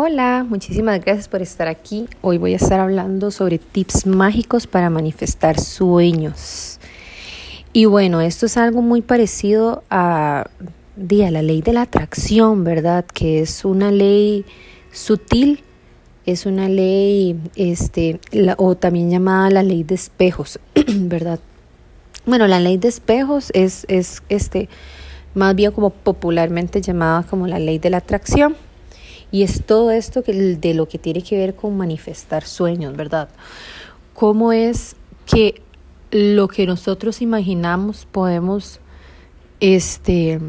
Hola, muchísimas gracias por estar aquí. Hoy voy a estar hablando sobre tips mágicos para manifestar sueños. Y bueno, esto es algo muy parecido a, la ley de la atracción, ¿verdad? Que es una ley sutil, es una ley, este, o también llamada la ley de espejos, ¿verdad? Bueno, la ley de espejos es, es este, más bien como popularmente llamada como la ley de la atracción y es todo esto que, de lo que tiene que ver con manifestar sueños, ¿verdad? ¿Cómo es que lo que nosotros imaginamos podemos este,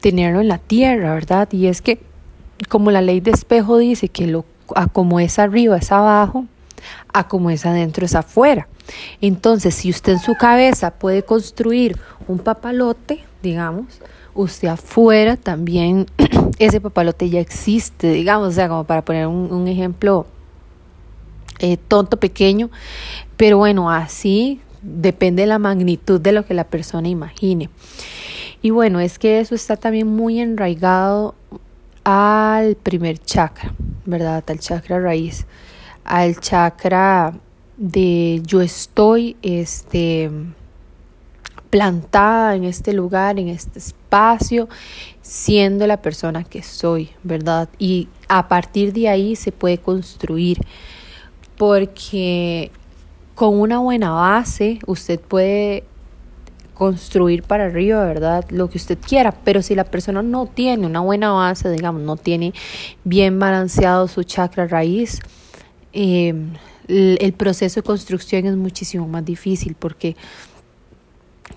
tenerlo en la tierra, ¿verdad? Y es que como la ley de espejo dice que lo, a como es arriba es abajo, a como es adentro es afuera. Entonces, si usted en su cabeza puede construir un papalote, digamos, usted afuera también ese papalote ya existe, digamos, o sea, como para poner un, ejemplo eh, tonto, pequeño, pero bueno, así depende de la magnitud de lo que la persona imagine. Y bueno, es que eso está también muy enraigado al primer chakra, ¿verdad? Al chakra raíz, al chakra de yo estoy, este plantada en este lugar, en este espacio, siendo la persona que soy, ¿verdad? Y a partir de ahí se puede construir, porque con una buena base usted puede construir para arriba, ¿verdad? Lo que usted quiera, pero si la persona no tiene una buena base, digamos, no tiene bien balanceado su chakra raíz, eh, el proceso de construcción es muchísimo más difícil porque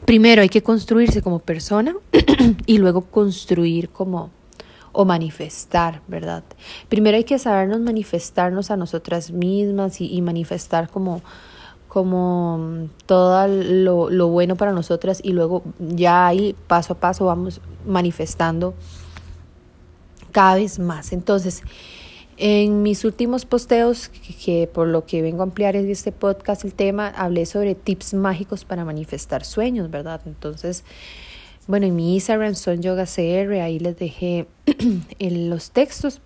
primero hay que construirse como persona y luego construir como o manifestar, ¿verdad? Primero hay que sabernos manifestarnos a nosotras mismas y, manifestar como, como todo lo, lo, bueno para nosotras y luego ya ahí paso a paso vamos manifestando cada vez más. Entonces, en mis últimos posteos, que, por lo que vengo a ampliar en este podcast el tema, hablé sobre tips mágicos para manifestar sueños, ¿verdad? Entonces, bueno, en mi Instagram son yoga CR, ahí les dejé los textos.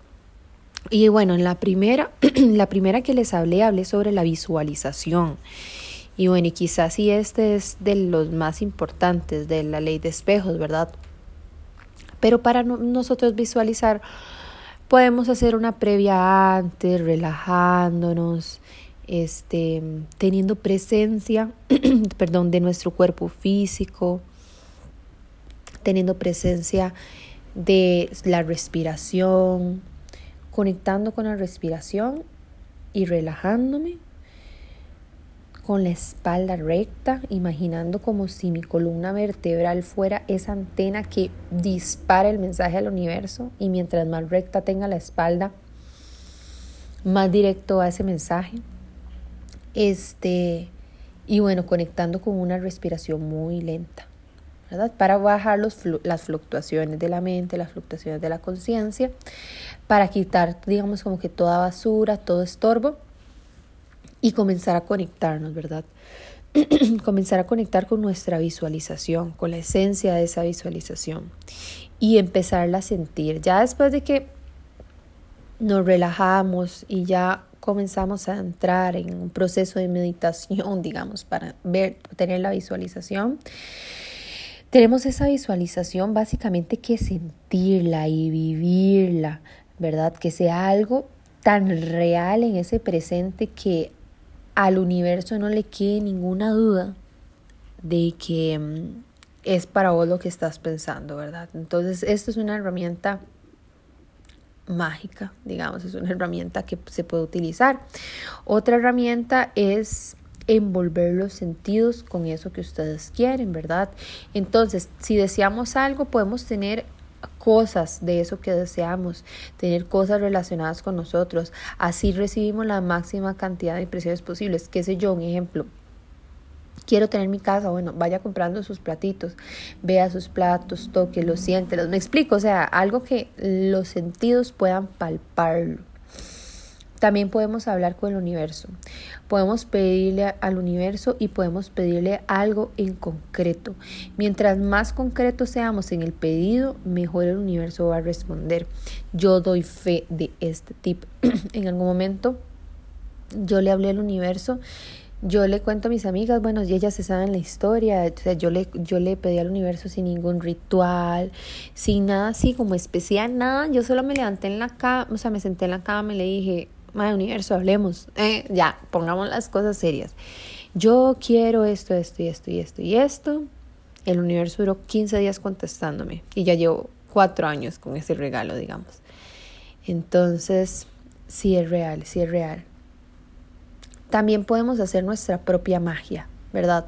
Y bueno, en la primera, la primera que les hablé, hablé sobre la visualización. Y bueno, y quizás si este es de los más importantes de la ley de espejos, ¿verdad? Pero para nosotros visualizar Podemos hacer una previa antes, relajándonos, este, teniendo presencia, perdón, de nuestro cuerpo físico, teniendo presencia de la respiración, conectando con la respiración y relajándome con la espalda recta, imaginando como si mi columna vertebral fuera esa antena que dispara el mensaje al universo y mientras más recta tenga la espalda, más directo a ese mensaje. Este, y bueno, conectando con una respiración muy lenta, Para bajar los, las fluctuaciones de la mente, las fluctuaciones de la conciencia, para quitar, digamos, como que toda basura, todo estorbo y comenzar a conectarnos, ¿verdad? comenzar a conectar con nuestra visualización, con la esencia de esa visualización y empezarla a sentir. Ya después de que nos relajamos y ya comenzamos a entrar en un proceso de meditación, digamos, para ver, tener la visualización, tenemos esa visualización básicamente que sentirla y vivirla, ¿verdad? Que sea algo tan real en ese presente que al universo no le quede ninguna duda de que mm, es para vos lo que estás pensando, ¿verdad? Entonces, esto es una herramienta mágica, digamos, es una herramienta que se puede utilizar. Otra herramienta es envolver los sentidos con eso que ustedes quieren, ¿verdad? Entonces, si deseamos algo, podemos tener cosas de eso que deseamos, tener cosas relacionadas con nosotros. Así recibimos la máxima cantidad de impresiones posibles. ¿Qué sé yo? Un ejemplo. Quiero tener mi casa, bueno, vaya comprando sus platitos, vea sus platos, toque, los Me explico, o sea, algo que los sentidos puedan palparlo. También podemos hablar con el universo. Podemos pedirle al universo y podemos pedirle algo en concreto. Mientras más concretos seamos en el pedido, mejor el universo va a responder. Yo doy fe de este tip. en algún momento yo le hablé al universo yo le cuento a mis amigas, bueno, y ellas se saben la historia, o sea, yo le, yo le pedí al universo sin ningún ritual, sin nada así como especial, nada, yo solo me levanté en la cama, o sea, me senté en la cama y le dije, madre universo, hablemos, eh, ya, pongamos las cosas serias. Yo quiero esto, esto y esto y esto y esto. El universo duró 15 días contestándome y ya llevo cuatro años con ese regalo, digamos. Entonces, sí es real, sí es real también podemos hacer nuestra propia magia, ¿verdad?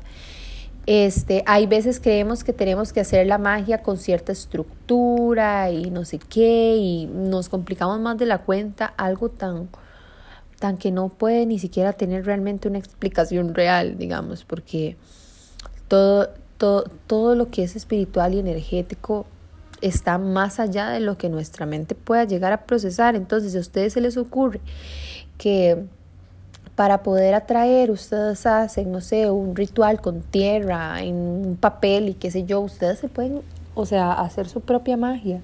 Este, hay veces creemos que tenemos que hacer la magia con cierta estructura y no sé qué y nos complicamos más de la cuenta algo tan tan que no puede ni siquiera tener realmente una explicación real, digamos, porque todo todo todo lo que es espiritual y energético está más allá de lo que nuestra mente pueda llegar a procesar. Entonces, si a ustedes se les ocurre que para poder atraer, ustedes hacen, no sé, un ritual con tierra, en un papel y qué sé yo, ustedes se pueden, o sea, hacer su propia magia.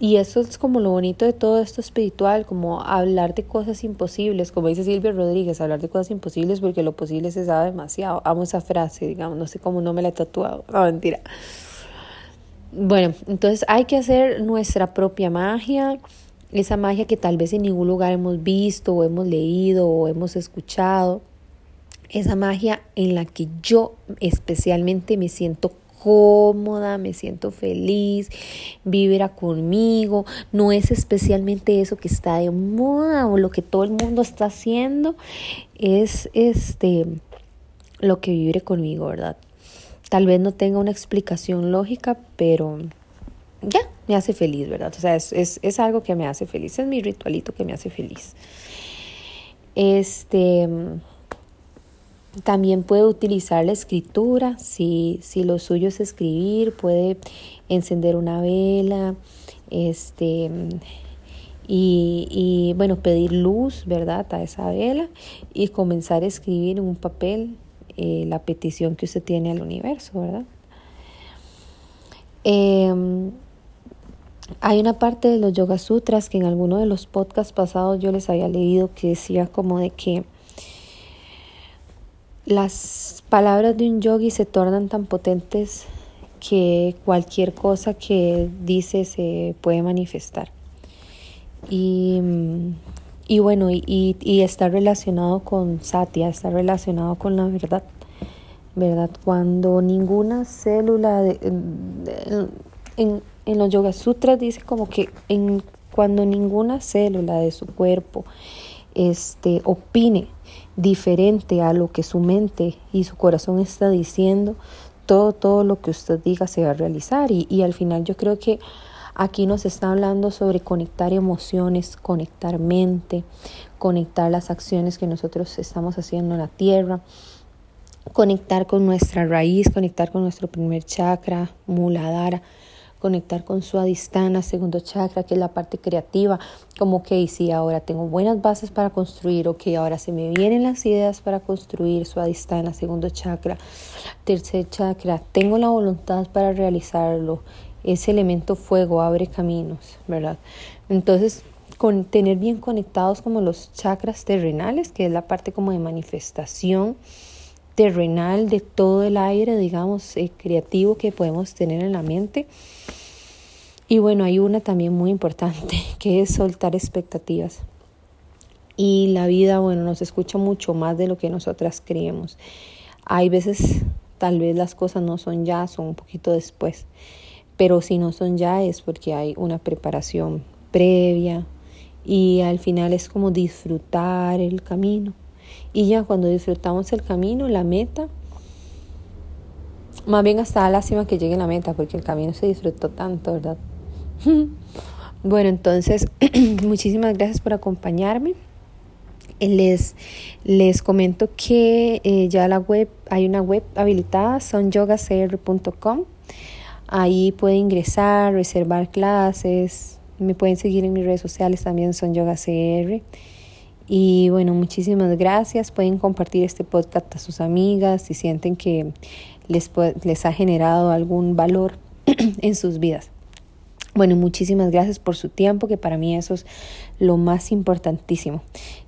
Y eso es como lo bonito de todo esto espiritual, como hablar de cosas imposibles, como dice Silvia Rodríguez, hablar de cosas imposibles porque lo posible se sabe demasiado. Amo esa frase, digamos, no sé cómo no me la he tatuado, no mentira. Bueno, entonces hay que hacer nuestra propia magia esa magia que tal vez en ningún lugar hemos visto o hemos leído o hemos escuchado, esa magia en la que yo especialmente me siento cómoda, me siento feliz, vibra conmigo, no es especialmente eso que está de moda o lo que todo el mundo está haciendo, es este lo que vibre conmigo, ¿verdad? Tal vez no tenga una explicación lógica, pero ya, me hace feliz, ¿verdad? O sea, es, es, es, algo que me hace feliz, es mi ritualito que me hace feliz. Este, también puede utilizar la escritura, si, si lo suyo es escribir, puede encender una vela, este, y, y bueno, pedir luz, ¿verdad? A esa vela y comenzar a escribir en un papel eh, la petición que usted tiene al universo, ¿verdad? Eh, hay una parte de los Yoga Sutras que en alguno de los podcasts pasados yo les había leído que decía como de que las palabras de un yogi se tornan tan potentes que cualquier cosa que dice se puede manifestar. Y, y bueno, y, y, está relacionado con Satya, está relacionado con la verdad. ¿Verdad? Cuando ninguna célula de, en, en los Yoga Sutras dice como que en, cuando ninguna célula de su cuerpo este, opine diferente a lo que su mente y su corazón está diciendo, todo, todo lo que usted diga se va a realizar. Y, y al final yo creo que aquí nos está hablando sobre conectar emociones, conectar mente, conectar las acciones que nosotros estamos haciendo en la tierra, conectar con nuestra raíz, conectar con nuestro primer chakra, muladhara conectar con su adistana, segundo chakra, que es la parte creativa, como que si ahora tengo buenas bases para construir, ok, ahora se me vienen las ideas para construir su adistana, segundo chakra, tercer chakra, tengo la voluntad para realizarlo, ese elemento fuego abre caminos, ¿verdad? Entonces, con tener bien conectados como los chakras terrenales, que es la parte como de manifestación, terrenal de todo el aire, digamos, eh, creativo que podemos tener en la mente. Y bueno, hay una también muy importante, que es soltar expectativas. Y la vida, bueno, nos escucha mucho más de lo que nosotras creemos. Hay veces, tal vez las cosas no son ya, son un poquito después. Pero si no son ya es porque hay una preparación previa. Y al final es como disfrutar el camino y ya cuando disfrutamos el camino, la meta, más bien hasta lástima que llegue la meta, porque el camino se disfrutó tanto, ¿verdad? bueno, entonces, muchísimas gracias por acompañarme. Les, les comento que eh, ya la web, hay una web habilitada, sonyogacr.com. Ahí pueden ingresar, reservar clases. Me pueden seguir en mis redes sociales también, son Y bueno, muchísimas gracias. Pueden compartir este podcast a sus amigas si sienten que les, les ha generado algún valor en sus vidas. Bueno, muchísimas gracias por su tiempo, que para mí eso es lo más importantísimo.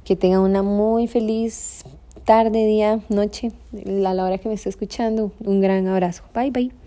Que tengan una muy feliz tarde, día, noche, a la hora que me esté escuchando. Un gran abrazo. Bye, bye.